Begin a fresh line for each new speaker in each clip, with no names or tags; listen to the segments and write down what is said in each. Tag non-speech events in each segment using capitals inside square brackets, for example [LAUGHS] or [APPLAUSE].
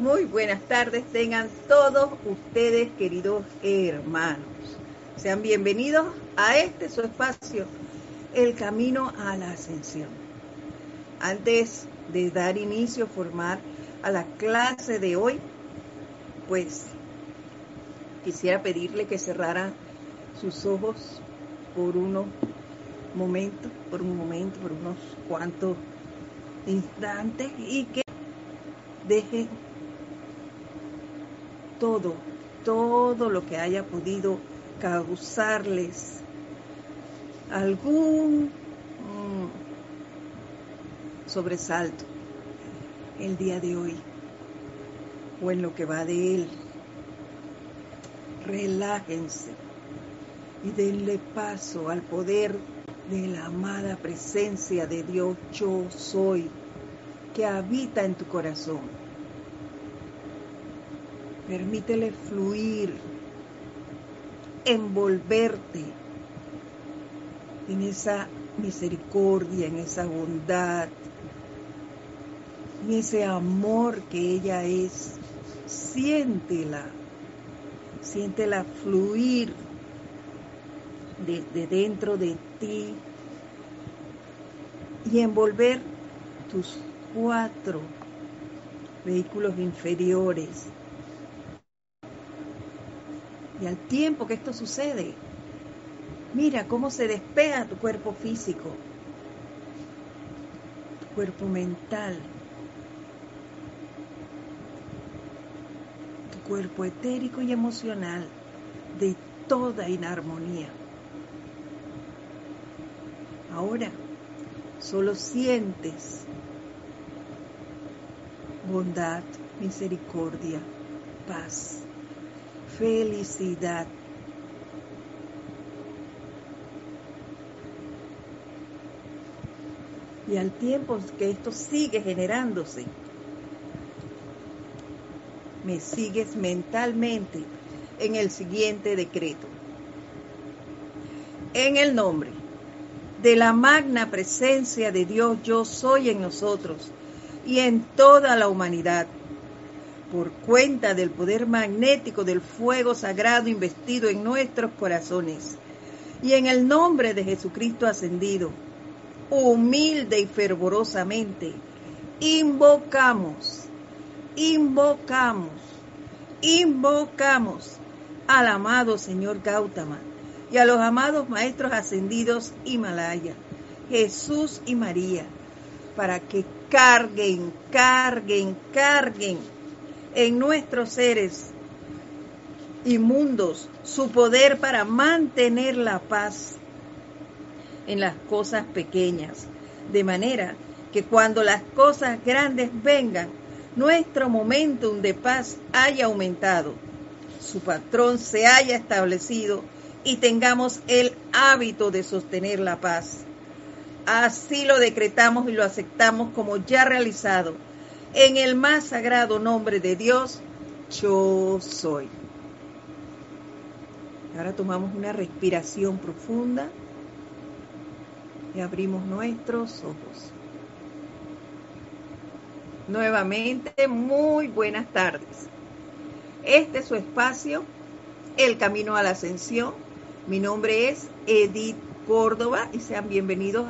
Muy buenas tardes, tengan todos ustedes, queridos hermanos. Sean bienvenidos a este su espacio, El Camino a la Ascensión. Antes de dar inicio, formar a la clase de hoy, pues quisiera pedirle que cerrara sus ojos por unos momentos, por un momento, por unos cuantos instantes y que deje todo, todo lo que haya podido causarles algún mm, sobresalto el día de hoy o en lo que va de él. Relájense y denle paso al poder de la amada presencia de Dios yo soy que habita en tu corazón. Permítele fluir, envolverte en esa misericordia, en esa bondad, en ese amor que ella es. Siéntela, siéntela fluir de, dentro de ti y envolver tus cuatro vehículos inferiores. Y al tiempo que esto sucede, mira cómo se despega tu cuerpo físico, tu cuerpo mental, tu cuerpo etérico y emocional de toda inarmonía. Ahora solo sientes bondad, misericordia, paz, felicidad. Y al tiempo que esto sigue generándose, me sigues mentalmente en el siguiente decreto. En el nombre de la magna presencia de Dios yo soy en nosotros y en toda la humanidad. Por cuenta del poder magnético del fuego sagrado investido en nuestros corazones. Y en el nombre de Jesucristo ascendido, humilde y fervorosamente, invocamos, invocamos, invocamos al amado Señor Gautama y a los amados maestros ascendidos Himalaya, Jesús y María, para que carguen, carguen, carguen en nuestros seres inmundos su poder para mantener la paz en las cosas pequeñas, de manera que cuando las cosas grandes vengan, nuestro momentum de paz haya aumentado, su patrón se haya establecido y tengamos el hábito de sostener la paz. Así lo decretamos y lo aceptamos como ya realizado. En el más sagrado nombre de Dios, yo soy. Ahora tomamos una respiración profunda y abrimos nuestros ojos. Nuevamente, muy buenas tardes. Este es su espacio, El Camino a la Ascensión mi nombre es Edith Córdoba y sean bienvenidos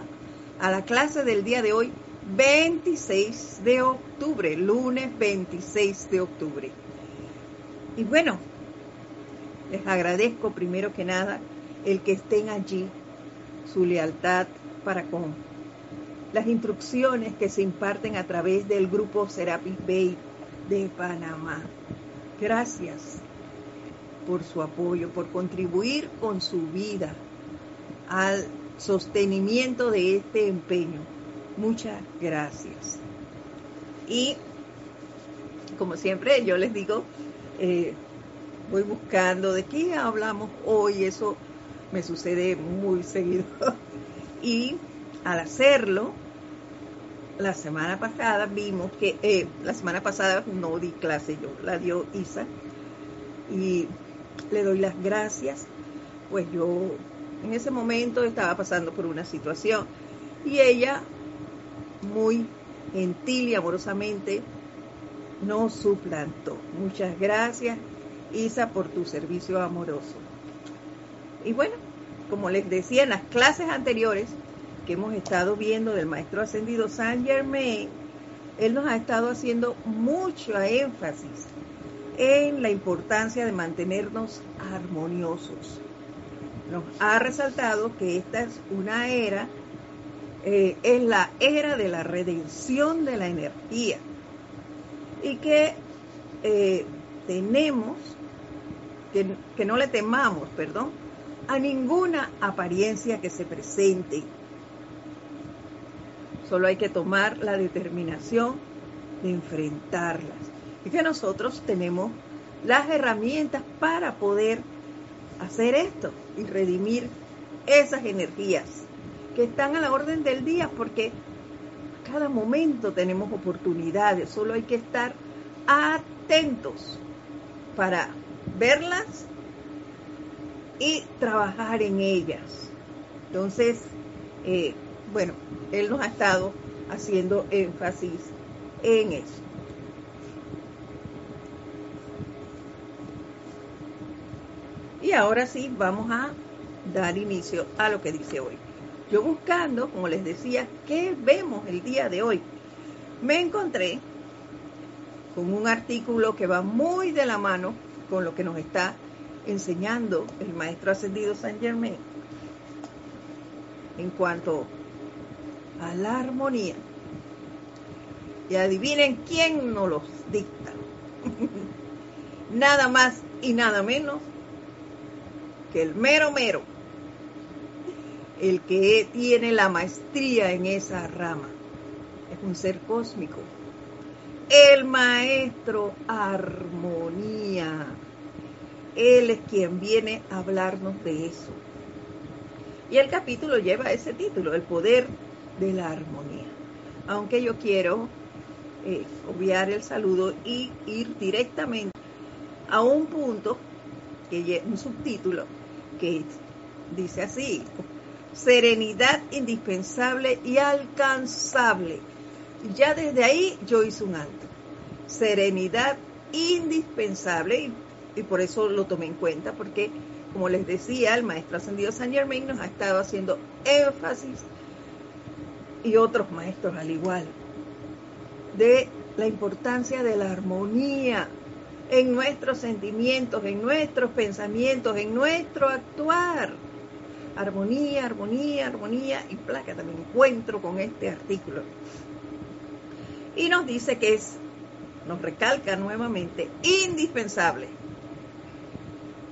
a la clase del día de hoy, 26 de octubre, lunes 26 de octubre. Y bueno, les agradezco primero que nada el que estén allí, su lealtad para con las instrucciones que se imparten a través del grupo Serapis Bay de Panamá. Gracias por su apoyo, por contribuir con su vida al sostenimiento de este empeño. Muchas gracias. Y como siempre yo les digo, eh, voy buscando de qué hablamos hoy, eso me sucede muy seguido. [LAUGHS] y al hacerlo, la semana pasada vimos que, eh, la semana pasada no di clase yo, la dio Isa, y le doy las gracias, pues yo en ese momento estaba pasando por una situación y ella muy gentil y amorosamente nos suplantó. Muchas gracias, Isa, por tu servicio amoroso. Y bueno, como les decía en las clases anteriores que hemos estado viendo del Maestro Ascendido Saint Germain, él nos ha estado haciendo mucho énfasis en la importancia de mantenernos armoniosos. Nos ha resaltado que esta es una era, eh, es la era de la redención de la energía. Y que eh, tenemos, que, que no le temamos, perdón, a ninguna apariencia que se presente. Solo hay que tomar la determinación de enfrentarlas. Y que nosotros tenemos las herramientas para poder hacer esto y redimir esas energías que están a la orden del día porque cada momento tenemos oportunidades, solo hay que estar atentos para verlas y trabajar en ellas. Entonces, eh, bueno, él nos ha estado haciendo énfasis en eso. Y ahora sí, vamos a dar inicio a lo que dice hoy. Yo buscando, como les decía, ¿qué vemos el día de hoy? Me encontré con un artículo que va muy de la mano con lo que nos está enseñando el maestro ascendido Saint Germain en cuanto a la armonía. Y adivinen quién nos los dicta. [LAUGHS] nada más y nada menos que el mero mero, el que tiene la maestría en esa rama, es un ser cósmico. El maestro armonía. Él es quien viene a hablarnos de eso. Y el capítulo lleva ese título, el poder de la armonía. Aunque yo quiero eh, obviar el saludo y ir directamente a un punto, que un subtítulo, que dice así, serenidad indispensable y alcanzable. Ya desde ahí yo hice un alto. Serenidad indispensable y, por eso lo tomé en cuenta, porque como les decía, el maestro ascendido San Germain nos ha estado haciendo énfasis y otros maestros al igual de la importancia de la armonía en nuestros sentimientos, en nuestros pensamientos, en nuestro actuar. Armonía, armonía, armonía y placa también encuentro con este artículo. Y nos dice que es, nos recalca nuevamente, indispensable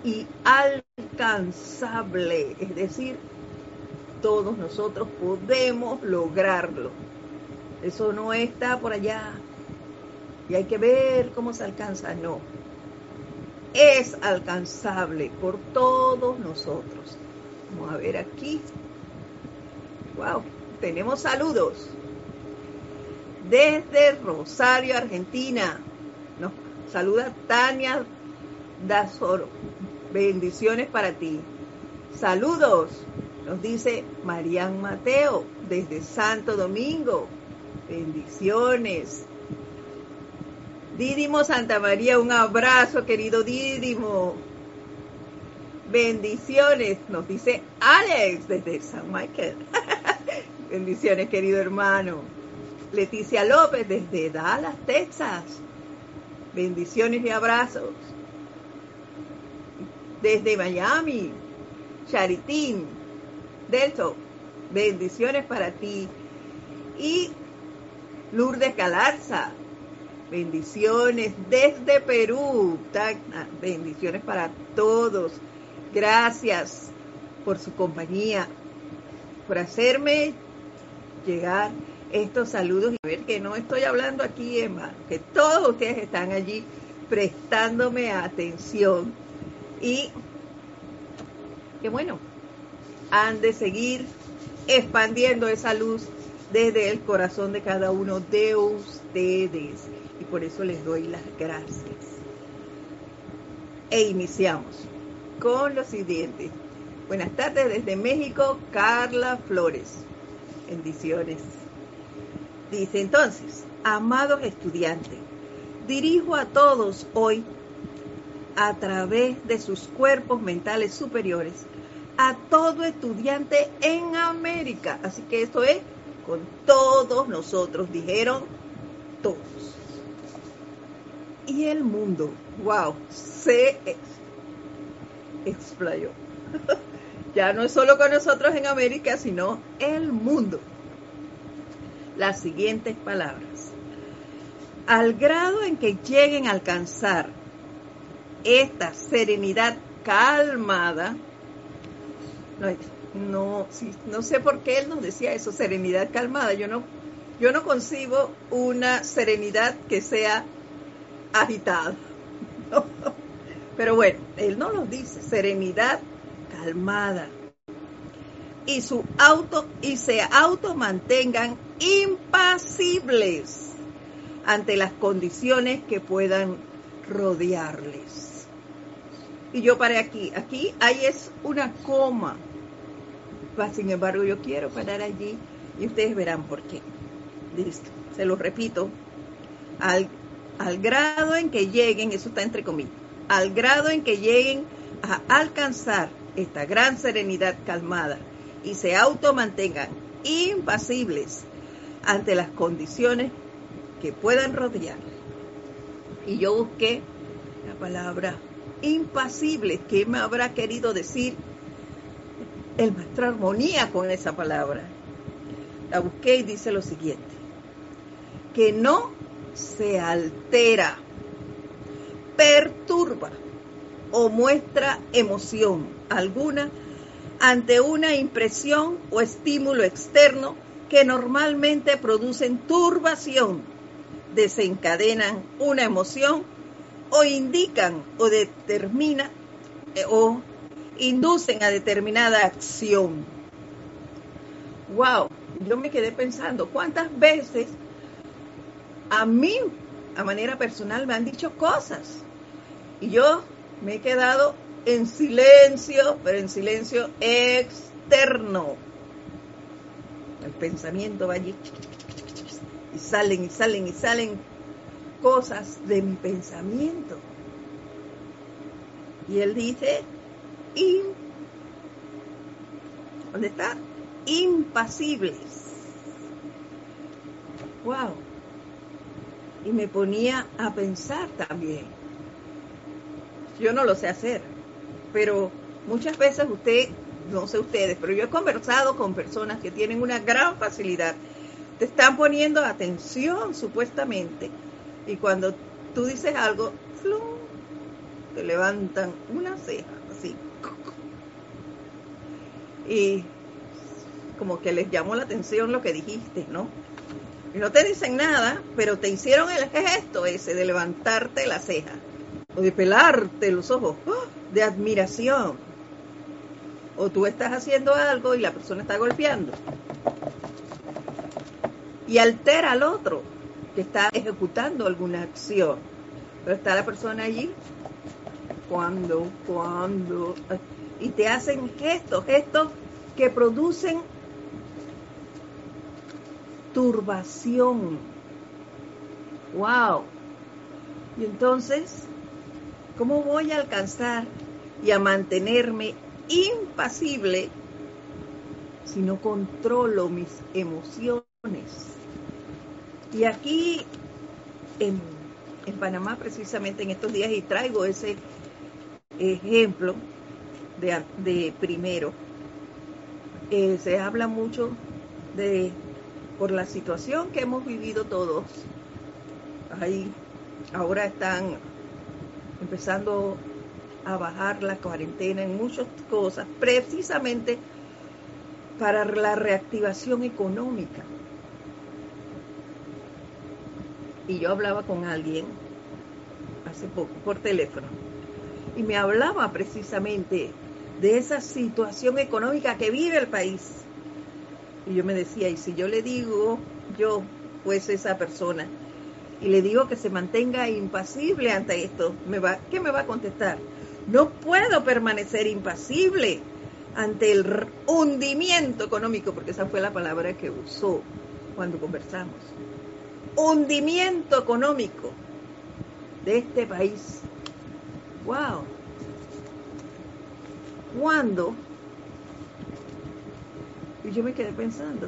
y alcanzable, es decir, todos nosotros podemos lograrlo. Eso no está por allá y hay que ver cómo se alcanza. No, es alcanzable por todos nosotros. Vamos a ver aquí. Wow, tenemos saludos. Desde Rosario, Argentina. Nos saluda Tania Dazoro. Bendiciones para ti. Saludos, nos dice Marian Mateo desde Santo Domingo. Bendiciones. Dídimo Santa María, un abrazo, querido Dídimo. Bendiciones, nos dice Alex desde San Michael. [LAUGHS] Bendiciones, querido hermano. Leticia López desde Dallas, Texas. Bendiciones y abrazos. Desde Miami, Charitín, Delto. Bendiciones para ti. Y Lourdes Galarza, Bendiciones desde Perú. Bendiciones para todos. Gracias por su compañía, por hacerme llegar estos saludos y ver que no estoy hablando aquí en que todos ustedes están allí prestándome atención. Y que bueno, han de seguir expandiendo esa luz desde el corazón de cada uno de ustedes. Y por eso les doy las gracias. E iniciamos con lo siguiente. Buenas tardes desde México, Carla Flores. Bendiciones. Dice entonces, amados estudiantes, dirijo a todos hoy a través de sus cuerpos mentales superiores a todo estudiante en América. Así que esto es con todos nosotros, dijeron todos. Y el mundo, wow, se explayó. [LAUGHS] ya no es solo con nosotros en América, sino el mundo. Las siguientes palabras. Al grado en que lleguen a alcanzar esta serenidad calmada, no, no sé por qué él nos decía eso, serenidad calmada. Yo no, yo no concibo una serenidad que sea agitada. Pero bueno, él no lo dice, serenidad calmada. Y su auto y se auto mantengan impasibles ante las condiciones que puedan rodearles. Y yo paré aquí. Aquí ahí es una coma. Sin embargo, yo quiero parar allí y ustedes verán por qué. Listo. Se lo repito. Al, al grado en que lleguen, eso está entre comillas, al grado en que lleguen a alcanzar esta gran serenidad calmada y se automantengan impasibles ante las condiciones que puedan rodear. Y yo busqué la palabra impasible. ¿Qué me habrá querido decir el maestro Armonía con esa palabra? La busqué y dice lo siguiente, que no se altera, perturba o muestra emoción alguna ante una impresión o estímulo externo que normalmente producen turbación, desencadenan una emoción o indican o determinan eh, o inducen a determinada acción. Wow, yo me quedé pensando, ¿cuántas veces a mí, a manera personal, me han dicho cosas? Y yo me he quedado en silencio, pero en silencio externo. El pensamiento va allí y salen y salen y salen cosas de mi pensamiento. Y él dice, ¿dónde está? Impasibles. Wow. Y me ponía a pensar también. Yo no lo sé hacer, pero muchas veces usted, no sé ustedes, pero yo he conversado con personas que tienen una gran facilidad. Te están poniendo atención supuestamente y cuando tú dices algo, te levantan una ceja, así. Y como que les llamó la atención lo que dijiste, ¿no? Y no te dicen nada, pero te hicieron el gesto ese de levantarte la ceja de pelarte los ojos, ¡oh! de admiración. O tú estás haciendo algo y la persona está golpeando. Y altera al otro que está ejecutando alguna acción. Pero está la persona allí, cuando, cuando, y te hacen gestos, gestos que producen turbación. ¡Wow! Y entonces, ¿cómo voy a alcanzar y a mantenerme impasible si no controlo mis emociones? Y aquí en, Panamá, precisamente en estos días, y traigo ese ejemplo de, primero, eh, se habla mucho de por la situación que hemos vivido todos. Ahí ahora están empezando a bajar la cuarentena en muchas cosas, precisamente para la reactivación económica. y yo hablaba con alguien hace poco por teléfono y me hablaba precisamente de esa situación económica que vive el país. Y yo me decía, y si yo le digo, yo pues esa persona, y le digo que se mantenga impasible ante esto, ¿qué me va a contestar? No puedo permanecer impasible ante el hundimiento económico, porque esa fue la palabra que usó cuando conversamos hundimiento económico. de este país. ¡Wow! ¿Cuándo? Y yo me quedé pensando,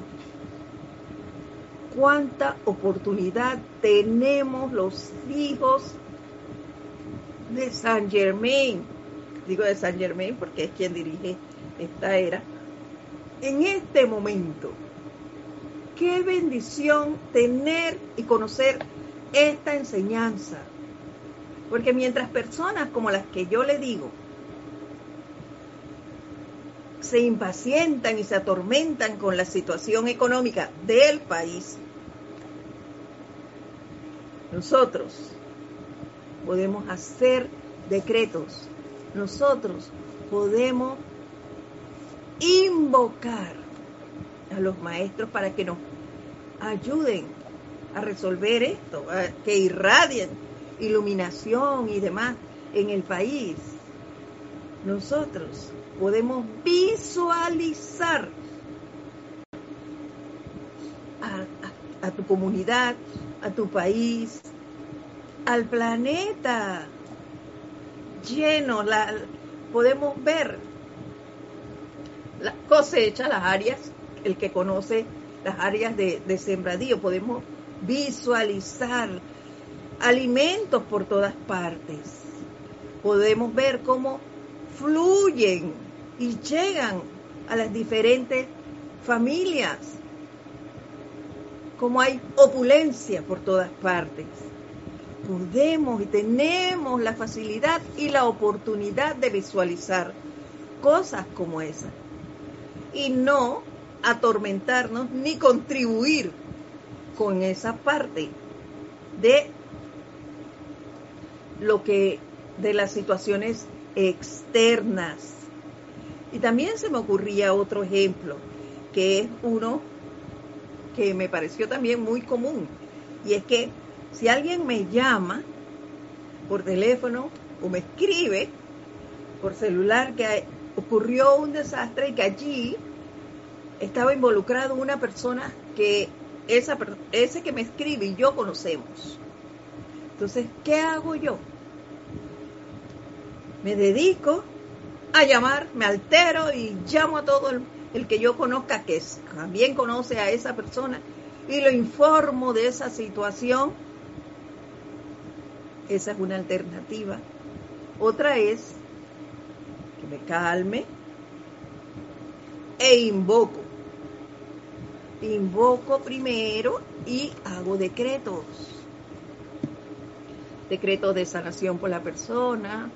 ¿cuánta oportunidad tenemos los hijos de San Germain? Digo de San Germain porque es quien dirige esta era. En este momento, qué bendición tener y conocer esta enseñanza. Porque mientras personas como las que yo le digo se impacientan y se atormentan con la situación económica del país, nosotros podemos hacer decretos, nosotros podemos invocar a los maestros para que nos ayuden a resolver esto, que irradien iluminación y demás en el país. Nosotros podemos visualizar a, tu comunidad, a tu país, al planeta lleno, podemos ver la cosecha, las áreas, el que conoce las áreas de sembradío, podemos visualizar alimentos por todas partes. Podemos ver cómo fluyen y llegan a las diferentes familias, cómo hay opulencia por todas partes. Podemos y tenemos la facilidad y la oportunidad de visualizar cosas como esas y no atormentarnos ni contribuir con esa parte de lo que de las situaciones externas. Y también se me ocurría otro ejemplo, que es uno que me pareció también muy común, y es que si alguien me llama por teléfono o me escribe por celular que ocurrió un desastre y que allí estaba involucrado una persona que esa, ese que me escribe y yo conocemos. Entonces, ¿qué hago yo? Me dedico a llamar, me altero y llamo a todo el, que yo conozca que también conoce a esa persona y lo informo de esa situación. Esa es una alternativa. Otra es que me calme e invoco. Invoco primero y hago decretos. Decretos de sanación por la persona,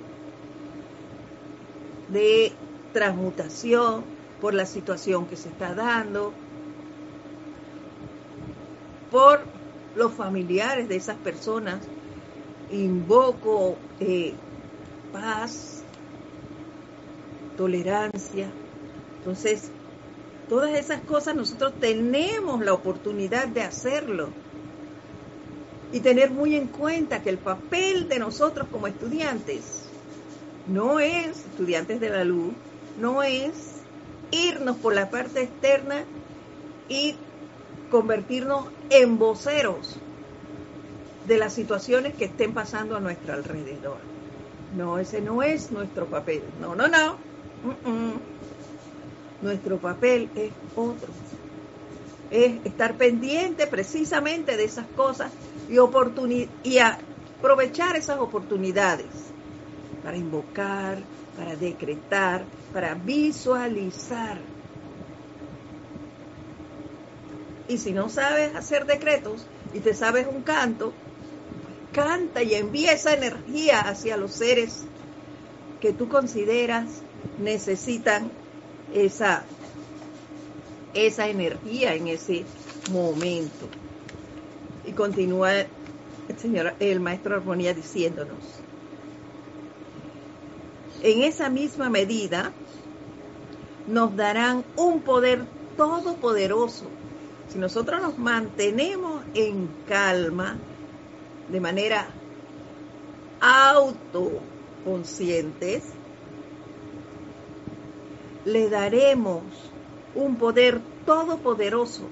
de transmutación por la situación que se está dando, por los familiares de esas personas. Invoco eh, paz, tolerancia. Entonces, todas esas cosas nosotros tenemos la oportunidad de hacerlo. Y tener muy en cuenta que el papel de nosotros como estudiantes no es, estudiantes de la luz, no es irnos por la parte externa y convertirnos en voceros de las situaciones que estén pasando a nuestro alrededor. No, ese no es nuestro papel. No, no, no. Nuestro papel es otro. Es estar pendiente precisamente de esas cosas y, y aprovechar esas oportunidades para invocar, para decretar, para visualizar. Y si no sabes hacer decretos y te sabes un canto, canta y envía esa energía hacia los seres que tú consideras necesitan esa, esa energía en ese momento. Y continúa el señor, el maestro Armonía diciéndonos, en esa misma medida nos darán un poder todopoderoso. Si nosotros nos mantenemos en calma, de manera autoconscientes, le daremos un poder todopoderoso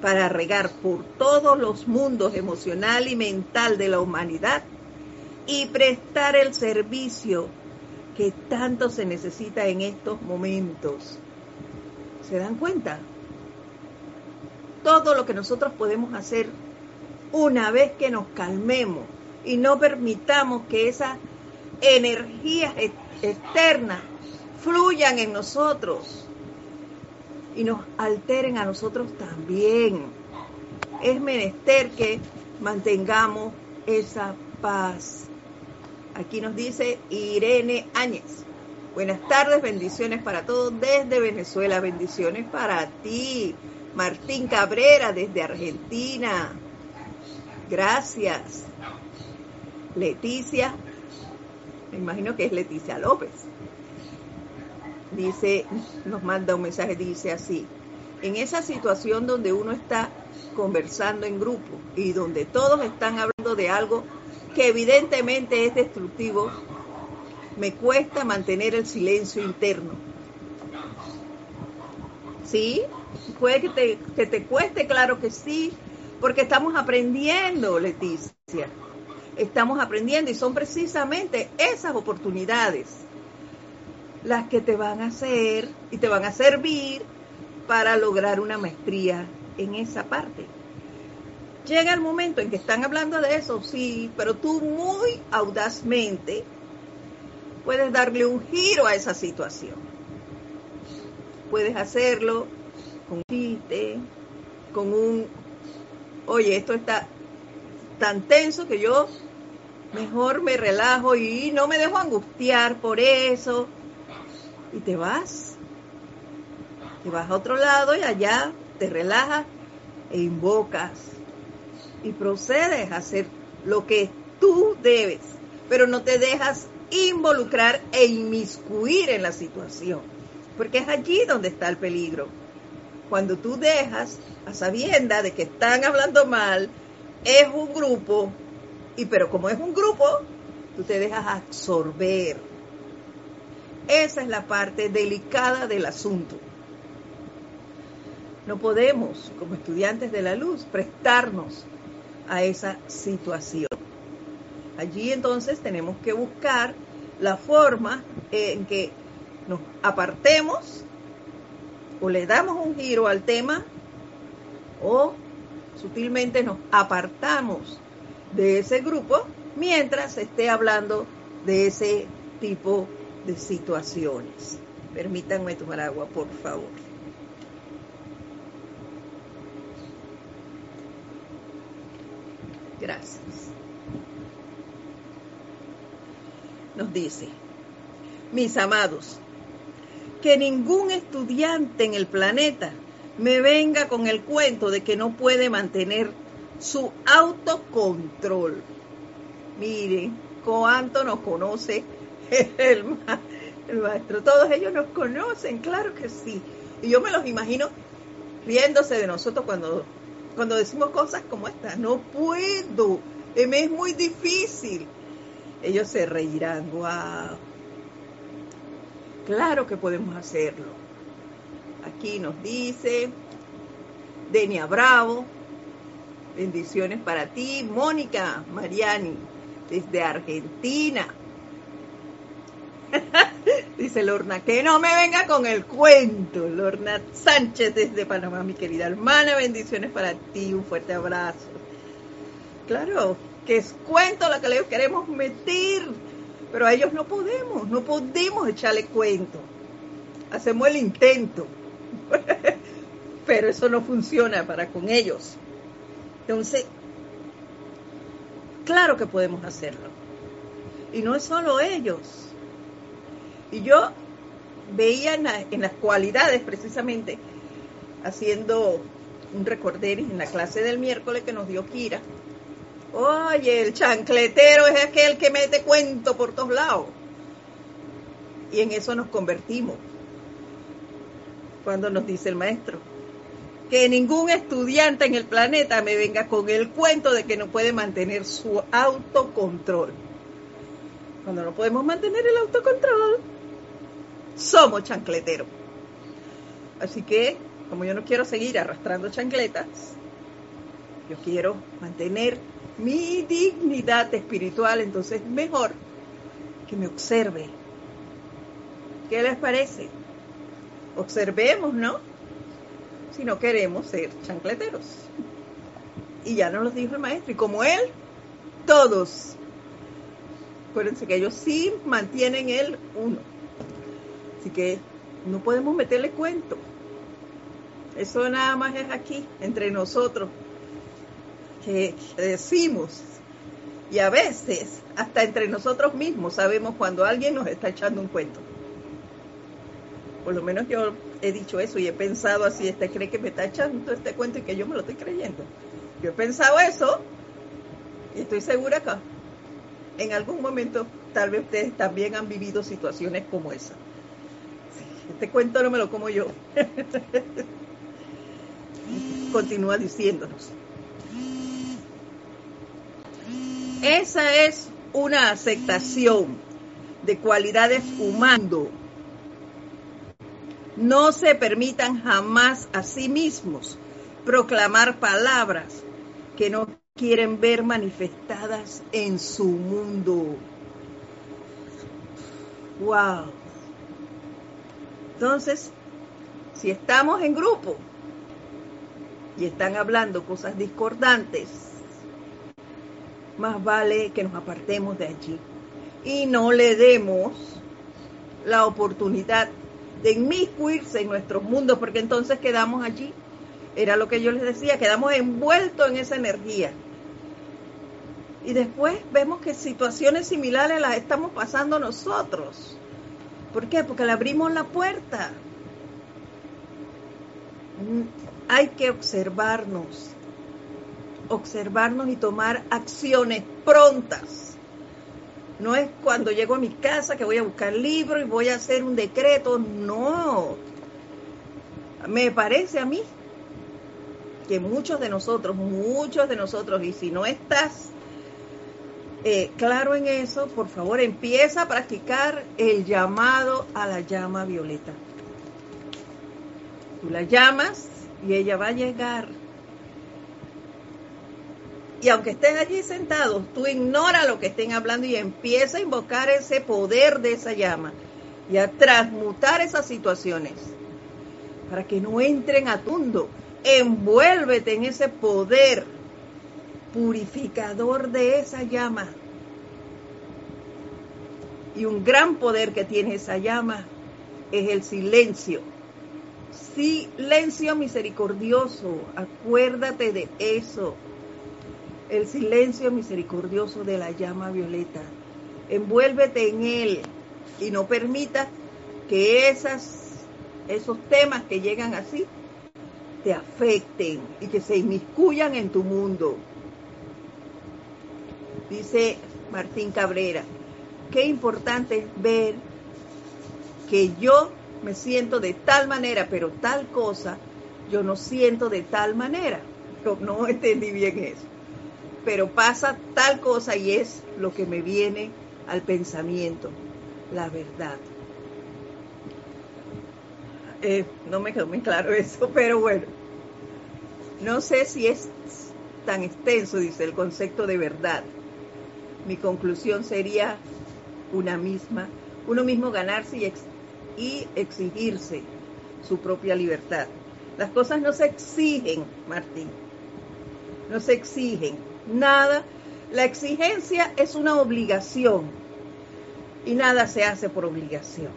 para regar por todos los mundos emocional y mental de la humanidad y prestar el servicio que tanto se necesita en estos momentos. ¿Se dan cuenta? Todo lo que nosotros podemos hacer una vez que nos calmemos y no permitamos que esas energías externas fluyan en nosotros y nos alteren a nosotros también. Es menester que mantengamos esa paz. Aquí nos dice Irene Áñez. Buenas tardes, bendiciones para todos desde Venezuela, bendiciones para ti. Martín Cabrera desde Argentina. Gracias. Leticia, me imagino que es Leticia López. Dice, nos manda un mensaje, dice así, en esa situación donde uno está conversando en grupo y donde todos están hablando de algo que evidentemente es destructivo, me cuesta mantener el silencio interno. ¿Sí? Puede que te, que te cueste, claro que sí, porque estamos aprendiendo, Leticia. Estamos aprendiendo y son precisamente esas oportunidades las que te van a hacer y te van a servir para lograr una maestría en esa parte. Llega el momento en que están hablando de eso, sí, pero tú muy audazmente puedes darle un giro a esa situación. Puedes hacerlo con un chiste, con un, oye, esto está tan tenso que yo mejor me relajo y no me dejo angustiar por eso. Y te vas. Te vas a otro lado y allá te relajas e invocas y procedes a hacer lo que tú debes, pero no te dejas involucrar e inmiscuir en la situación, porque es allí donde está el peligro. Cuando tú dejas a sabienda de que están hablando mal, es un grupo, y pero como es un grupo, tú te dejas absorber. Esa es la parte delicada del asunto. No podemos, como estudiantes de la luz, prestarnos a esa situación. Allí entonces tenemos que buscar la forma en que nos apartemos o le damos un giro al tema o sutilmente nos apartamos de ese grupo mientras esté hablando de ese tipo de situaciones. Permítanme tomar agua, por favor. Gracias. Nos dice, mis amados, que ningún estudiante en el planeta me venga con el cuento de que no puede mantener su autocontrol. Miren, cuánto nos conoce el, el, maestro. Todos ellos nos conocen, claro que sí. Y yo me los imagino riéndose de nosotros cuando cuando decimos cosas como esta, no puedo, me es muy difícil. Ellos se reirán, wow. Claro que podemos hacerlo. Aquí nos dice Denia Bravo, bendiciones para ti, Mónica Mariani, desde Argentina. [LAUGHS] Dice Lorna, que no me venga con el cuento. Lorna Sánchez desde Panamá, mi querida hermana, bendiciones para ti, un fuerte abrazo. Claro, que es cuento lo que le queremos meter, pero a ellos no podemos, no podemos echarle cuento. Hacemos el intento, [LAUGHS] pero eso no funciona para con ellos. Entonces, claro que podemos hacerlo. Y no es solo ellos y yo veía en, las cualidades precisamente, haciendo un recorderis en la clase del miércoles que nos dio Kira. Oye, el chancletero es aquel que mete cuento por todos lados. Y en eso nos convertimos. Cuando nos dice el maestro, que ningún estudiante en el planeta me venga con el cuento de que no puede mantener su autocontrol. Cuando no podemos mantener el autocontrol, somos chancleteros. Así que, como yo no quiero seguir arrastrando chancletas, yo quiero mantener mi dignidad espiritual, entonces mejor que me observe. ¿Qué les parece? Observemos, ¿no? Si no queremos ser chancleteros. Y ya nos lo dijo el maestro. Y como él, todos. Acuérdense que ellos sí mantienen el uno. Así que no podemos meterle cuento. Eso nada más es aquí, entre nosotros, que, decimos. Y a veces, hasta entre nosotros mismos, sabemos cuando alguien nos está echando un cuento. Por lo menos yo he dicho eso y he pensado así, este cree que me está echando este cuento y que yo me lo estoy creyendo. Yo he pensado eso y estoy segura que en algún momento tal vez ustedes también han vivido situaciones como esa. Este cuento no me lo como yo. Continúa diciéndonos. Esa es una aceptación de cualidades humanas. No se permitan jamás a sí mismos proclamar palabras que no quieren ver manifestadas en su mundo. Wow. Entonces, si estamos en grupo y están hablando cosas discordantes, más vale que nos apartemos de allí y no le demos la oportunidad de inmiscuirse en nuestros mundos, porque entonces quedamos allí era lo que yo les decía, quedamos envueltos en esa energía. Y después vemos que situaciones similares las estamos pasando nosotros. ¿Por qué? Porque le abrimos la puerta. Mm, hay que observarnos, observarnos y tomar acciones prontas. No es cuando llego a mi casa que voy a buscar libro y voy a hacer un decreto, no. Me parece a mí que muchos de nosotros, muchos de nosotros, y si no estás eh, claro en eso, por favor empieza a practicar el llamado a la llama violeta. Tú la llamas y ella va a llegar. Y aunque estés allí sentado, tú ignora lo que estén hablando y empieza a invocar ese poder de esa llama y a transmutar esas situaciones para que no entren a tundo envuélvete en ese poder purificador de esa llama. Y un gran poder que tiene esa llama es el silencio. Silencio misericordioso, acuérdate de eso. El silencio misericordioso de la llama violeta. Envuélvete en él y no permita que esas, esos temas que llegan así te afecten y que se inmiscuyan en tu mundo. Dice Martín Cabrera, qué importante es ver que yo me siento de tal manera, pero tal cosa, yo no siento de tal manera. [LAUGHS] No entendí bien eso. Pero pasa tal cosa y es lo que me viene al pensamiento, la verdad. Eh, no me quedó muy claro [LAUGHS] eso, pero bueno. No sé si es tan extenso, dice el concepto de verdad. Mi conclusión sería una misma, uno mismo ganarse y, exigirse su propia libertad. Las cosas no se exigen, Martín. No se exigen. Nada. La exigencia es una obligación y nada se hace por obligación.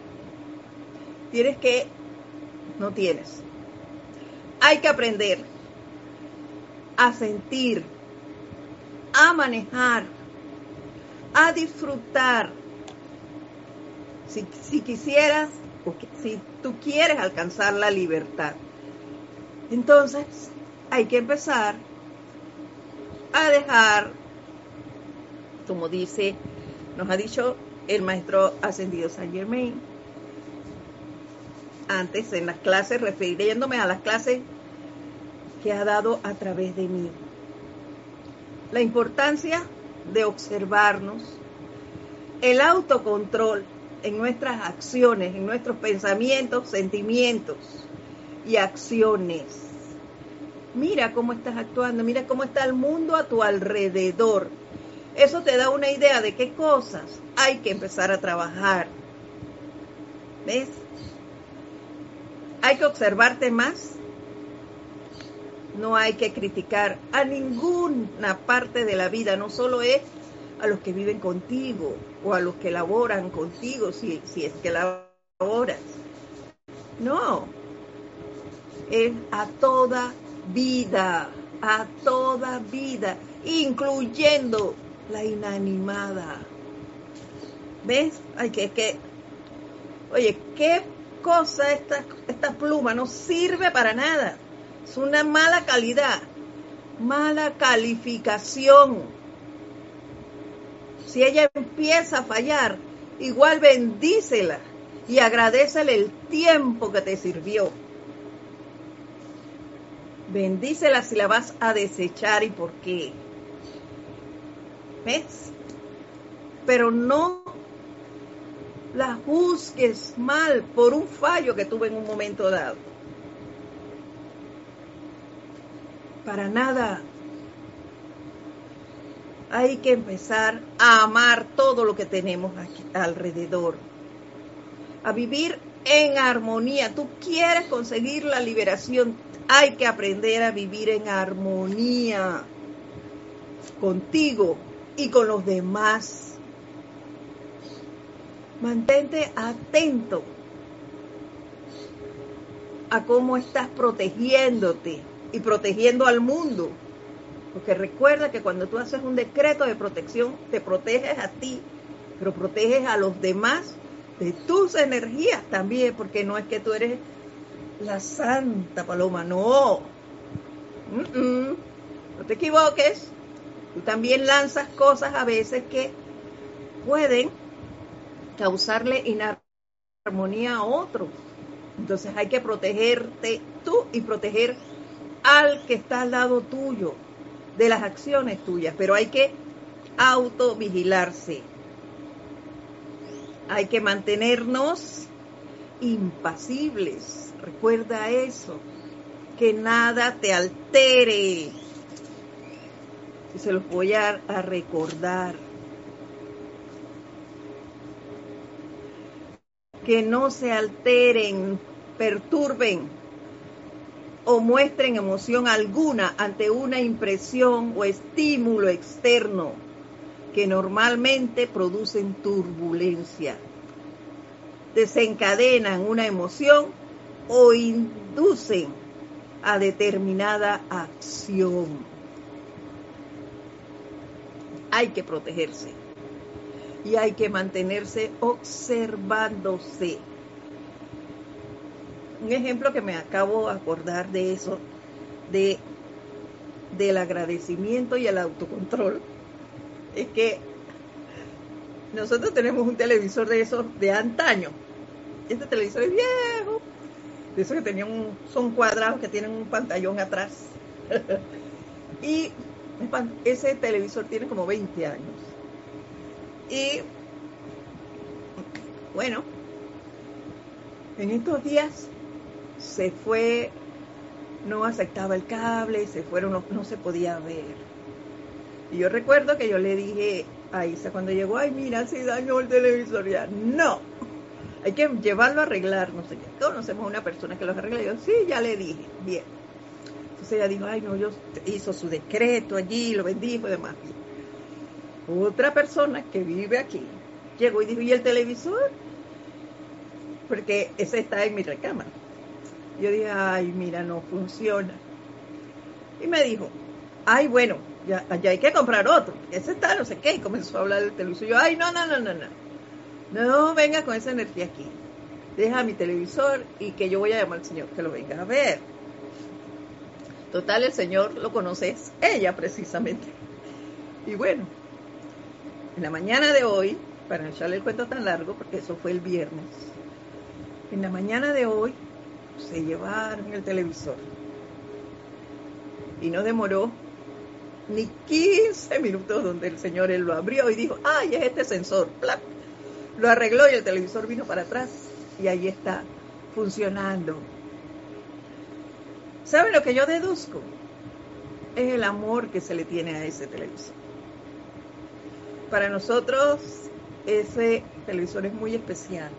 Tienes que, no tienes. Hay que aprender a sentir, a manejar, a disfrutar. Si, quisieras, o si tú quieres alcanzar la libertad, entonces hay que empezar a dejar, como dice, nos ha dicho el maestro ascendido San Germain, antes en las clases, refiriéndome a las clases que ha dado a través de mí. La importancia de observarnos, el autocontrol en nuestras acciones, en nuestros pensamientos, sentimientos y acciones. Mira cómo estás actuando, mira cómo está el mundo a tu alrededor. Eso te da una idea de qué cosas hay que empezar a trabajar. ¿Ves? Hay que observarte más. No hay que criticar a ninguna parte de la vida, no solo es a los que viven contigo o a los que laboran contigo, si, si es que laboras. No, es a toda vida, a toda vida, incluyendo la inanimada. ¿Ves? Ay, que, que, oye, qué cosa esta, esta pluma no sirve para nada. Es una mala calidad, mala calificación. Si ella empieza a fallar, igual bendícela y agradecele el tiempo que te sirvió. Bendícela si la vas a desechar y por qué. ¿Ves? Pero no la juzgues mal por un fallo que tuve en un momento dado. Para nada. Hay que empezar a amar todo lo que tenemos aquí alrededor. A vivir en armonía. Tú quieres conseguir la liberación. Hay que aprender a vivir en armonía contigo y con los demás. Mantente atento a cómo estás protegiéndote y protegiendo al mundo. Porque recuerda que cuando tú haces un decreto de protección, te proteges a ti, pero proteges a los demás de tus energías también, porque no es que tú eres la santa paloma, no. No te equivoques. Tú también lanzas cosas a veces que pueden causarle inarmonía a otros. Entonces hay que protegerte tú y proteger al que está al lado tuyo de las acciones tuyas, pero hay que autovigilarse. Hay que mantenernos impasibles. Recuerda eso, que nada te altere. Y se los voy a, a recordar. Que no se alteren, perturben o muestren emoción alguna ante una impresión o estímulo externo que normalmente producen turbulencia, desencadenan una emoción o inducen a determinada acción. Hay que protegerse y hay que mantenerse observándose un ejemplo que me acabo de acordar de eso, de, del agradecimiento y el autocontrol, es que nosotros tenemos un televisor de esos de antaño. Este televisor es viejo, de esos que tenían un, son cuadrados que tienen un pantallón atrás. [LAUGHS] y ese televisor tiene como 20 años. Y bueno, en estos días se fue, no aceptaba el cable, se fueron, no, se podía ver. Y yo recuerdo que yo le dije a Isa cuando llegó, ay, mira, se dañó el televisor ya. No, hay que llevarlo a arreglar, no sé qué. Conocemos a una persona que lo arregla. Y yo, sí, ya le dije, bien. Entonces ella dijo, ay, no, yo hizo su decreto allí, lo bendijo y demás. Otra persona que vive aquí llegó y dijo, ¿y el televisor? Porque ese está en mi recámara. Yo dije, ay, mira, no funciona. Y me dijo, ay, bueno, ya, ya hay que comprar otro. Ese está, no sé qué. Y comenzó a hablar del televisor. Yo, ay, no, no, no, no, no. No venga con esa energía aquí. Deja mi televisor y que yo voy a llamar al Señor que lo venga a ver. Total, el Señor lo conoce, ella precisamente. Y bueno, en la mañana de hoy, para no echarle el cuento tan largo, porque eso fue el viernes, en la mañana de hoy se llevaron el televisor. Y no demoró ni 15 minutos donde el señor él lo abrió y dijo, ay, es este sensor. Lo arregló y el televisor vino para atrás y ahí está funcionando. ¿Saben lo que yo deduzco? es el amor que se le tiene a ese televisor. Para nosotros ese televisor es muy especial,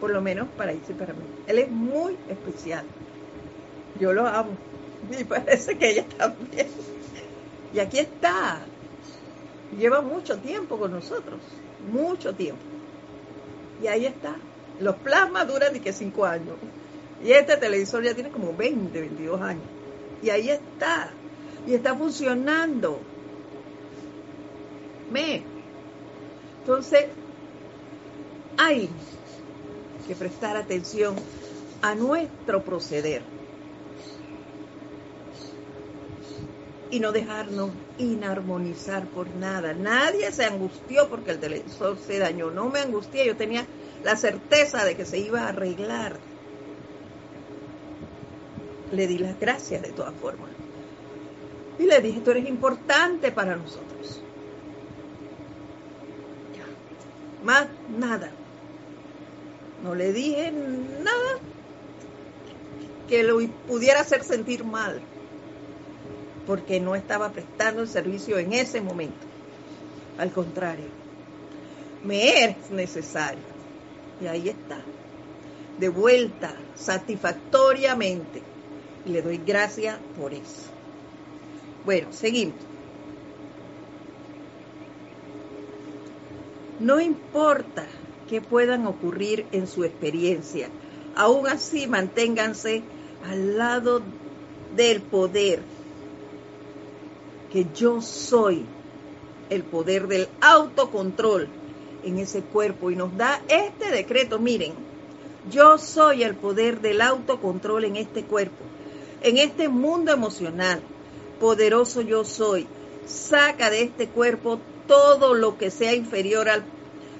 por lo menos para Isa y para mí. Él es muy especial. Yo lo amo y parece que ella también. Y aquí está. Lleva mucho tiempo con nosotros, mucho tiempo. Y ahí está. Los plasmas duran de que cinco años. Y este televisor ya tiene como 20, 22 años. Y ahí está. Y está funcionando. Me. Entonces, hay prestar atención a nuestro proceder. y no dejarnos inarmonizar por nada. Nadie se angustió porque el televisor se dañó. No me angustié, yo tenía la certeza de que se iba a arreglar. Le di las gracias de todas formas. Y le dije, tú eres importante para nosotros. Ya. Más nada. No le dije nada que lo pudiera hacer sentir mal porque no estaba prestando el servicio en ese momento. Al contrario, me es necesario. Y ahí está, de vuelta, satisfactoriamente. Y le doy gracias por eso. Bueno, seguimos. No importa que puedan ocurrir en su experiencia, aún así manténganse al lado del poder que yo soy el poder del autocontrol en ese cuerpo. Y nos da este decreto, miren, yo soy el poder del autocontrol en este cuerpo, en este mundo emocional, poderoso yo soy, saca de este cuerpo todo lo que sea inferior al,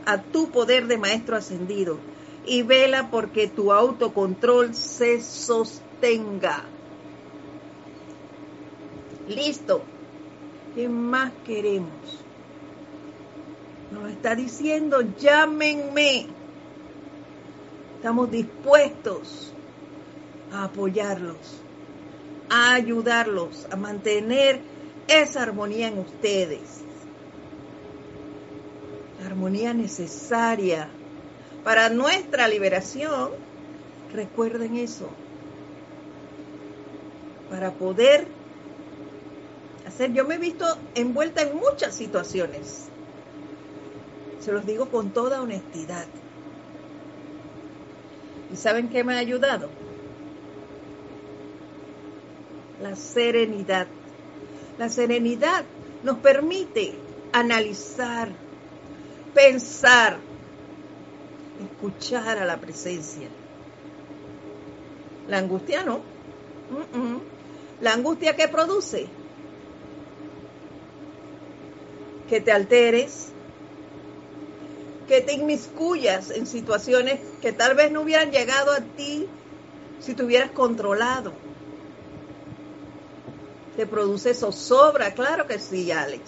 a tu poder de maestro ascendido y vela porque tu autocontrol se sostenga. Listo. ¿Qué más queremos? Nos está diciendo, llámenme. Estamos dispuestos a apoyarlos, a ayudarlos, a mantener esa armonía en ustedes. La armonía necesaria para nuestra liberación. Recuerden eso. Para poder yo me he visto envuelta en muchas situaciones. Se los digo con toda honestidad. ¿Y saben qué me ha ayudado? La serenidad. La serenidad nos permite analizar, pensar, escuchar a la presencia. La angustia no. La angustia que produce que te alteres, que te inmiscuyas en situaciones que tal vez no hubieran llegado a ti si te hubieras controlado. Te produce zozobra, claro que sí, Alex.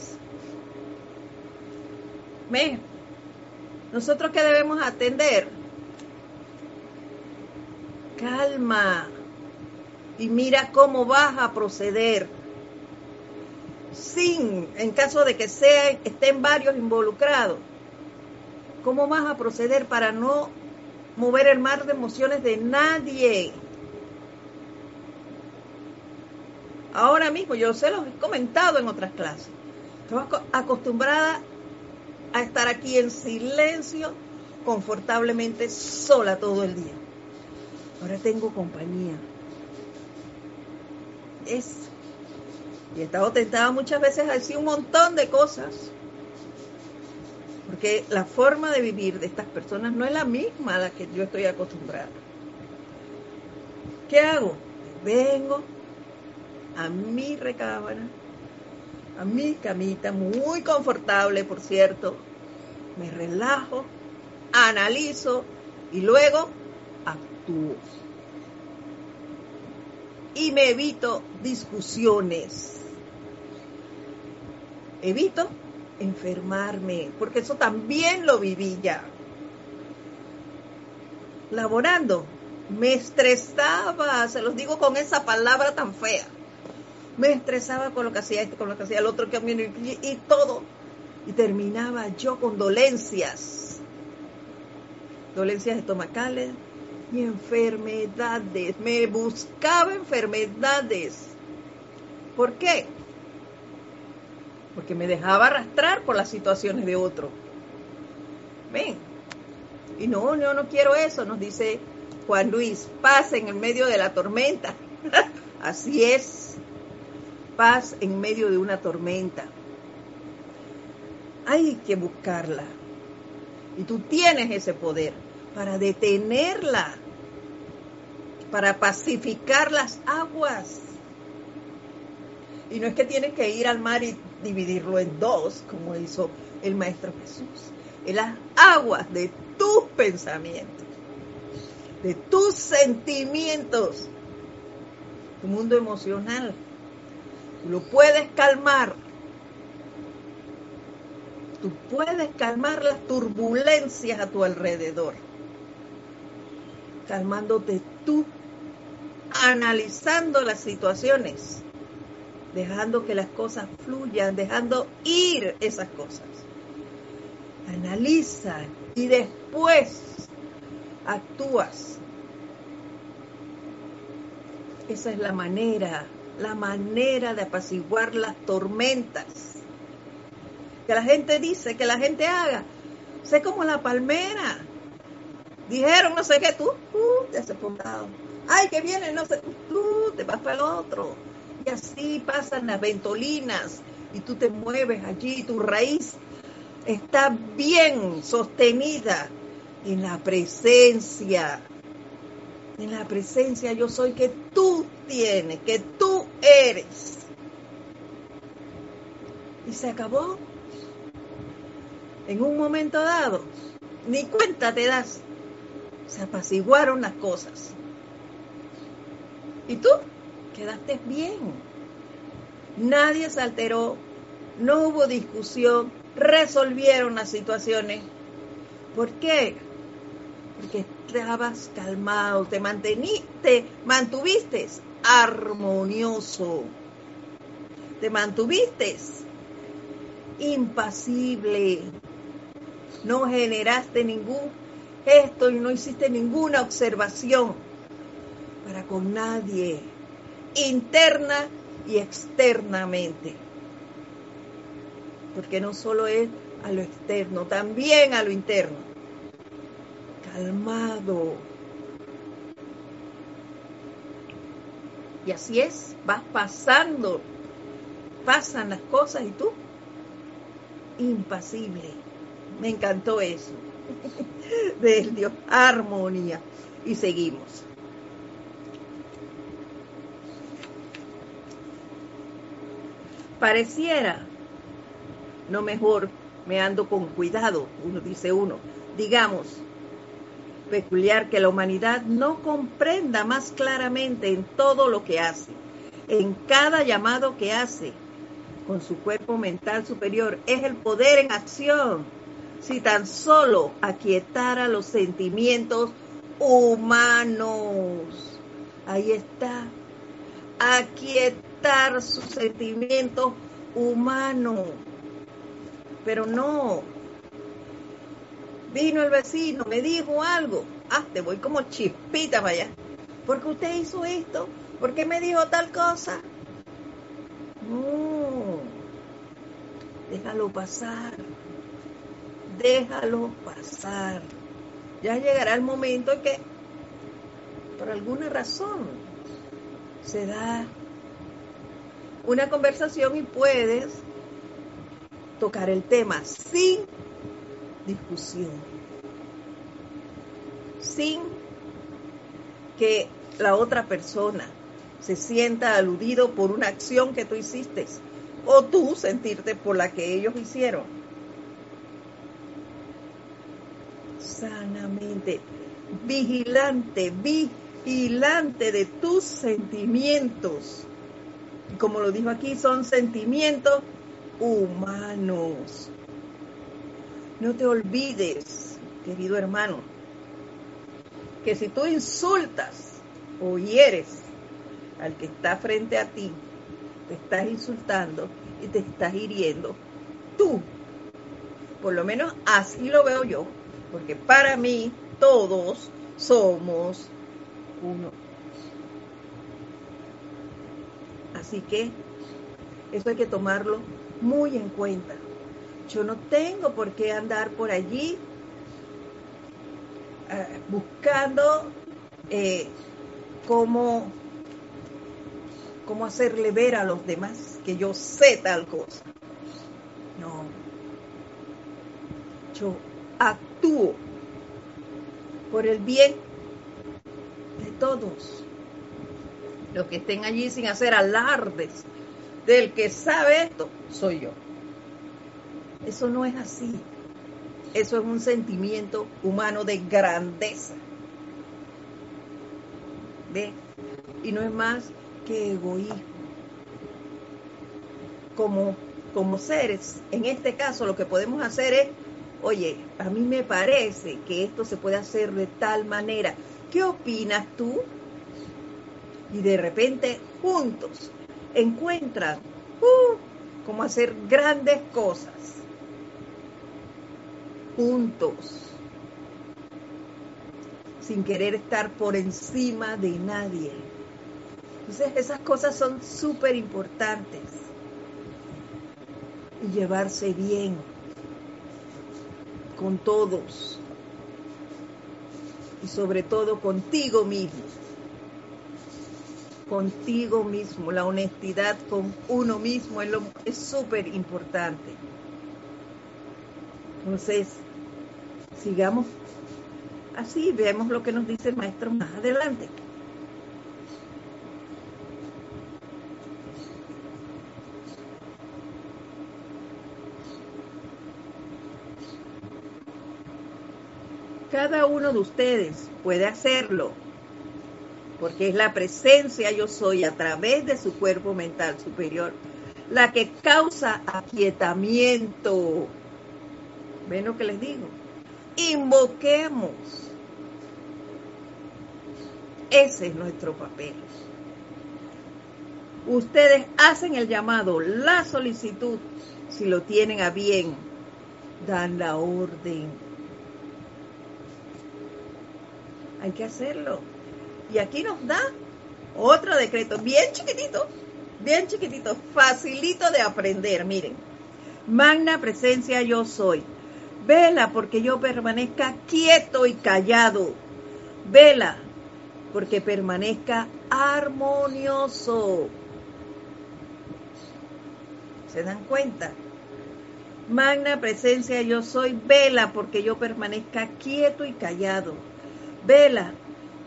Me, nosotros que debemos atender, calma. Y mira cómo vas a proceder. Sin, en caso de que sea, estén varios involucrados, ¿cómo vas a proceder para no mover el mar de emociones de nadie? Ahora mismo, yo se los he comentado en otras clases, estoy acostumbrada a estar aquí en silencio, confortablemente sola todo el día. Ahora tengo compañía. Es y he estado tentada muchas veces a decir un montón de cosas. Porque la forma de vivir de estas personas no es la misma a la que yo estoy acostumbrada. ¿Qué hago? Vengo a mi recámara, a mi camita, muy confortable, por cierto. Me relajo, analizo y luego actúo. Y me evito discusiones evito enfermarme, porque eso también lo viví ya. Laborando, me estresaba, se los digo con esa palabra tan fea, Me estresaba con lo que hacía este, con lo que hacía el otro, que y, todo. Y terminaba yo con dolencias. Dolencias estomacales y enfermedades. Me buscaba enfermedades. ¿Por qué? Porque me dejaba arrastrar por las situaciones de otro. Ven. Y no, yo no quiero eso, nos dice Juan Luis. Paz en el medio de la tormenta. [LAUGHS] Así es. Paz en medio de una tormenta. Hay que buscarla. Y tú tienes ese poder para detenerla, para pacificar las aguas. Y no es que tienes que ir al mar y dividirlo en dos, como hizo el Maestro Jesús. En las aguas de tus pensamientos, de tus sentimientos, tu mundo emocional. Lo puedes calmar. Tú puedes calmar las turbulencias a tu alrededor. Calmándote tú, analizando las situaciones dejando que las cosas fluyan, dejando ir esas cosas. Analiza y después actúas. Esa es la manera, la manera de apaciguar las tormentas. Que la gente dice, que la gente haga. Sé como la palmera. Dijeron, no sé qué, tú, uh, te has apuntado. Ay, que viene, no sé, tú te vas para el otro y así pasan las ventolinas y tú te mueves allí, tu raíz está bien sostenida en la presencia. En la presencia yo soy que tú tienes, que tú eres. Y se acabó. En un momento dado, ni cuenta te das. Se apaciguaron las cosas. ¿Y tú? quedaste bien. Nadie se alteró, no hubo discusión, resolvieron las situaciones. ¿Por qué? Porque estabas calmado, te manteniste, mantuviste armonioso, te mantuviste impasible, no generaste ningún gesto y no hiciste ninguna observación para con nadie interna y externamente. Porque no solo es a lo externo, también a lo interno. Calmado. Y así es, vas pasando, pasan las cosas y tú, impasible. Me encantó eso. [LAUGHS] Del Dios, armonía. Y seguimos. pareciera, no mejor, me ando con cuidado, uno dice uno, digamos, peculiar que la humanidad no comprenda más claramente en todo lo que hace, en cada llamado que hace, con su cuerpo mental superior, es el poder en acción. Si tan solo aquietara los sentimientos humanos. Ahí está. Aquietar sus sentimientos humanos. Pero no. Vino el vecino, me dijo algo. Ah, te voy como chispita para allá. porque usted hizo esto? ¿Por qué me dijo tal cosa? No. Déjalo pasar. Déjalo pasar. Ya llegará el momento en que, por alguna razón, se da una conversación y puedes tocar el tema sin discusión, sin que la otra persona se sienta aludido por una acción que tú hiciste o tú sentirte por la que ellos hicieron. Sanamente, vigilante, vigilante de tus sentimientos como lo dijo aquí, son sentimientos humanos. No te olvides, querido hermano, que si tú insultas o hieres al que está frente a ti, te estás insultando y te estás hiriendo tú. Por lo menos así lo veo yo, porque para mí todos somos uno. Así que eso hay que tomarlo muy en cuenta. Yo no tengo por qué andar por allí eh, buscando eh, cómo, cómo hacerle ver a los demás que yo sé tal cosa. No. Yo actúo por el bien de todos. Los que estén allí sin hacer alardes del que sabe esto, soy yo. Eso no es así. Eso es un sentimiento humano de grandeza. ¿Ve? Y no es más que egoísmo. Como, como seres, en este caso lo que podemos hacer es, oye, a mí me parece que esto se puede hacer de tal manera. ¿Qué opinas tú? Y de repente juntos encuentran uh, cómo hacer grandes cosas juntos, sin querer estar por encima de nadie. Entonces esas cosas son súper importantes. Y llevarse bien con todos. Y sobre todo contigo mismo. Contigo mismo. La honestidad con uno mismo es súper importante. Entonces, sigamos así, veamos lo que nos dice el maestro más adelante. Cada uno de ustedes puede hacerlo, porque es la presencia yo soy a través de su cuerpo mental superior la que causa aquietamiento ¿Ven lo que les digo? Invoquemos. Ese es nuestro papel. Ustedes hacen el llamado, la solicitud, si lo tienen a bien, dan la orden. Hay que hacerlo. Y aquí nos da otro decreto, bien chiquitito, bien chiquitito, facilito de aprender. Miren, magna presencia yo soy Vela porque yo permanezca quieto y callado. Vela porque permanezca armonioso. ¿Se dan cuenta? Magna presencia yo soy, vela porque yo permanezca quieto y callado. Vela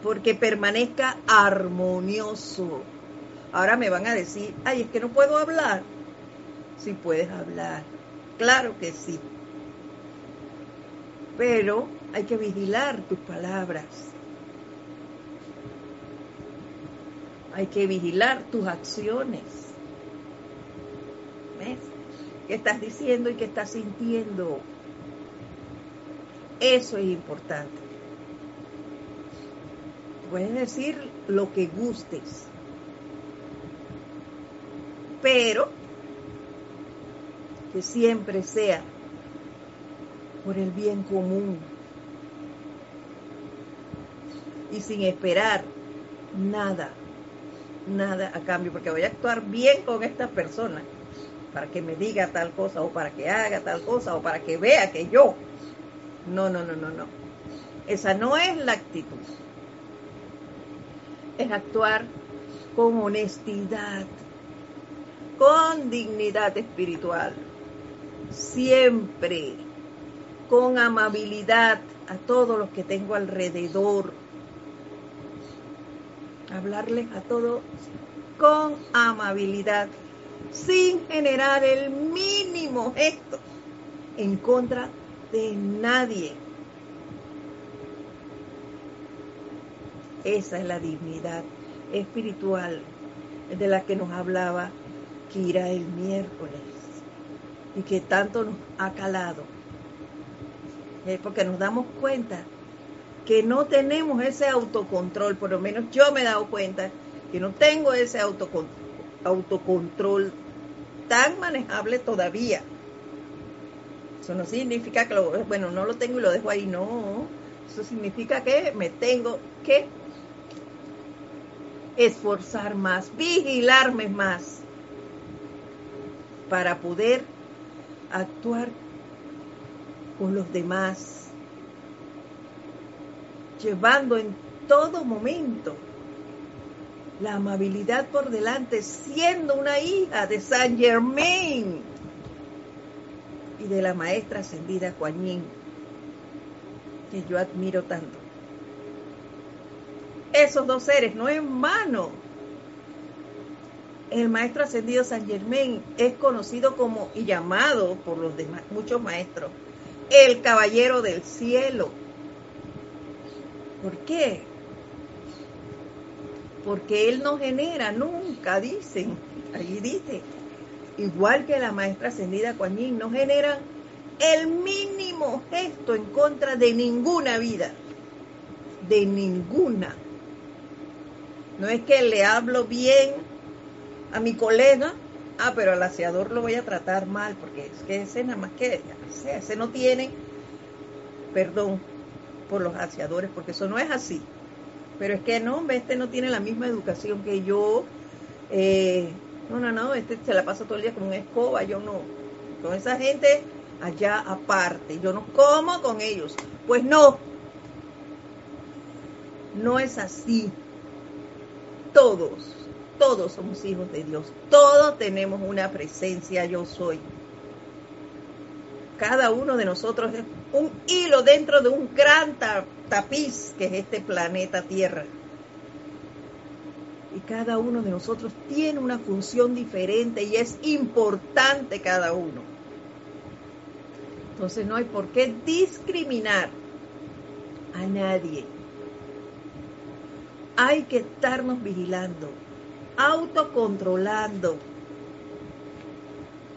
porque permanezca armonioso. Ahora me van a decir, ay, es que no puedo hablar. Si puedes hablar, claro que sí pero hay que vigilar tus palabras. Hay que vigilar tus acciones. ¿Ves? ¿Qué estás diciendo y qué estás sintiendo? Eso es importante. Puedes decir lo que gustes, pero que siempre sea por el bien común y sin esperar nada, nada a cambio, porque voy a actuar bien con esta persona para que me diga tal cosa o para que haga tal cosa o para que vea que yo. No, no, no, no, no. Esa no es la actitud. Es actuar con honestidad, con dignidad espiritual. Siempre con amabilidad a todos los que tengo alrededor. Hablarles a todos con amabilidad, sin generar el mínimo gesto en contra de nadie. Esa es la dignidad espiritual de la que nos hablaba Kira el miércoles y que tanto nos ha calado porque nos damos cuenta que no tenemos ese autocontrol, por lo menos yo me he dado cuenta que no tengo ese autocontrol, tan manejable todavía. Eso no significa que bueno, no lo tengo y lo dejo ahí, no. Eso significa que me tengo que esforzar más, vigilarme más para poder actuar con los demás, llevando en todo momento la amabilidad por delante, siendo una hija de Saint Germain y de la maestra ascendida Kuan que yo admiro tanto. Esos dos seres, no en mano. El maestro ascendido San Germain es conocido como y llamado por los demás, muchos maestros, el caballero del cielo. ¿Por qué? Porque él no genera nunca, dicen, allí dice, igual que la maestra ascendida Kuan no generan el mínimo gesto en contra de ninguna vida, de ninguna. No es que le hablo bien a mi colega, ah, pero al aseador lo voy a tratar mal, porque es que ese nada más que, ese no tiene perdón por los aseadores, porque eso no es así. Pero es que no, este no tiene la misma educación que yo. Eh, no, no, no, este se la pasa todo el día con una escoba, yo no. Con esa gente allá aparte, yo no como con ellos. Pues no, no es así. Todos, todos somos hijos de Dios, todos tenemos una presencia yo soy. Cada uno de nosotros es un hilo dentro de un gran tapiz que es este planeta Tierra. Y cada uno de nosotros tiene una función diferente y es importante cada uno. Entonces no hay por qué discriminar a nadie. Hay que estarnos vigilando, autocontrolando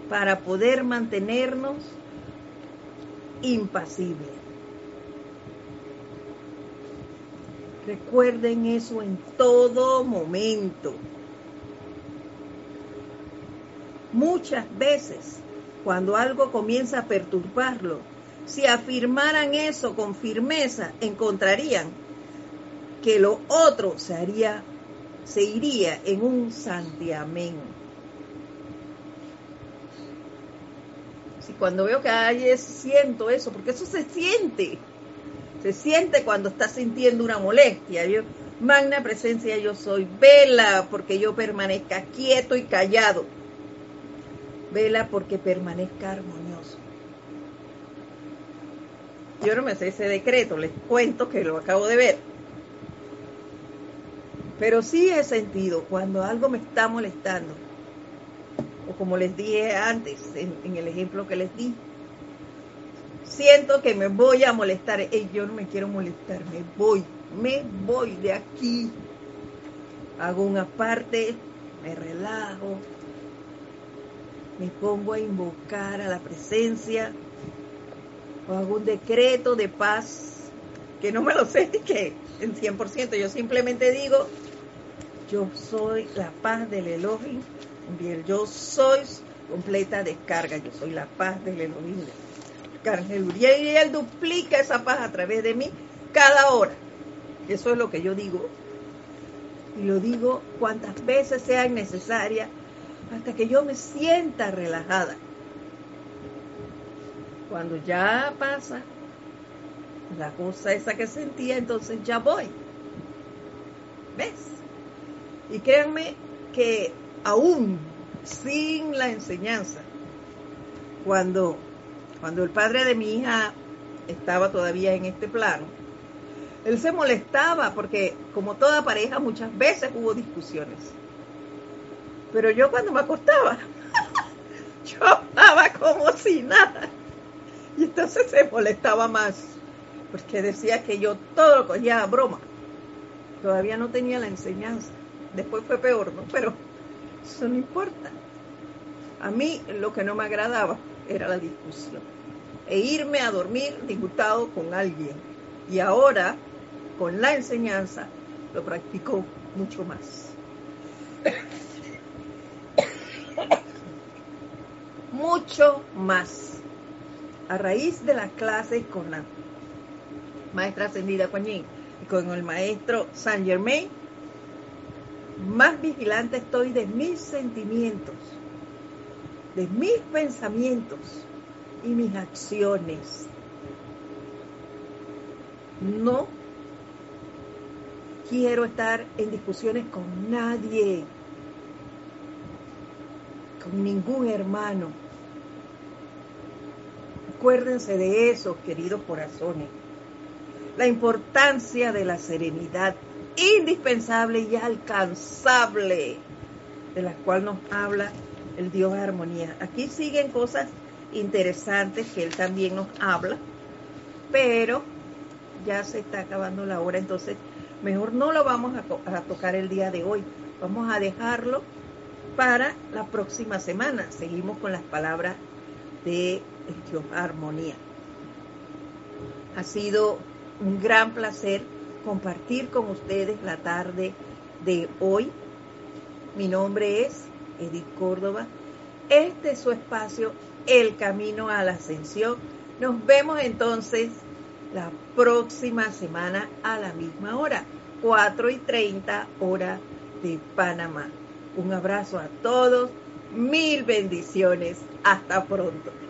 para poder mantenernos impasibles. Recuerden eso en todo momento. Muchas veces cuando algo comienza a perturbarlo, si afirmaran eso con firmeza, encontrarían que lo otro se haría, se iría en un santiamén. Si cuando veo que hay siento eso, porque eso se siente, se siente cuando estás sintiendo una molestia. Yo, magna presencia yo soy, vela porque yo permanezca quieto y callado vela porque permanezca armonioso. Yo no me sé ese decreto, les cuento que lo acabo de ver. Pero sí he sentido cuando algo me está molestando, o como les dije antes en, el ejemplo que les di, siento que me voy a molestar. y yo no me quiero molestar, me voy, me voy de aquí. Hago una parte, me relajo, me pongo a invocar a la presencia o hago un decreto de paz que no me lo sé [LAUGHS] que en 100%, yo simplemente digo, yo soy la paz del Elohim, yo soy completa descarga, yo soy la paz del Elohim. Y él duplica esa paz a través de mí cada hora. Eso es lo que yo digo. Y lo digo cuantas veces sea necesaria hasta que yo me sienta relajada. Cuando ya pasa la cosa esa que sentía, entonces ya voy. ¿Ves? Y créanme que aún sin la enseñanza, cuando, cuando el padre de mi hija estaba todavía en este plano, él se molestaba porque como toda pareja muchas veces hubo discusiones. Pero yo cuando me acostaba, [LAUGHS] yo hablaba como si nada. Y entonces se molestaba más, porque decía que yo todo lo cogía a broma. Todavía no tenía la enseñanza. Después fue peor, ¿no? Pero eso no importa. A mí lo que no me agradaba era la discusión. E irme a dormir disgustado con alguien. Y ahora, con la enseñanza, lo practico mucho más. mucho más. A raíz de las clases con la maestra ascendida Coñín y con el maestro Saint Germain, más vigilante estoy de mis sentimientos, de mis pensamientos y mis acciones. No quiero estar en discusiones con nadie, con ningún hermano. Acuérdense de eso, queridos corazones. La importancia de la serenidad indispensable y alcanzable, de la cual nos habla el Dios de armonía. Aquí siguen cosas interesantes que Él también nos habla, pero ya se está acabando la hora, entonces mejor no lo vamos a, tocar el día de hoy, vamos a dejarlo para la próxima semana. Seguimos con las palabras de Dios Armonía. Ha sido un gran placer compartir con ustedes la tarde de hoy. Mi nombre es Edith Córdoba. Este es su espacio, El Camino a la Ascensión. Nos vemos entonces la próxima semana a la misma hora, 4 y 30 hora de Panamá. Un abrazo a todos, mil bendiciones, hasta pronto.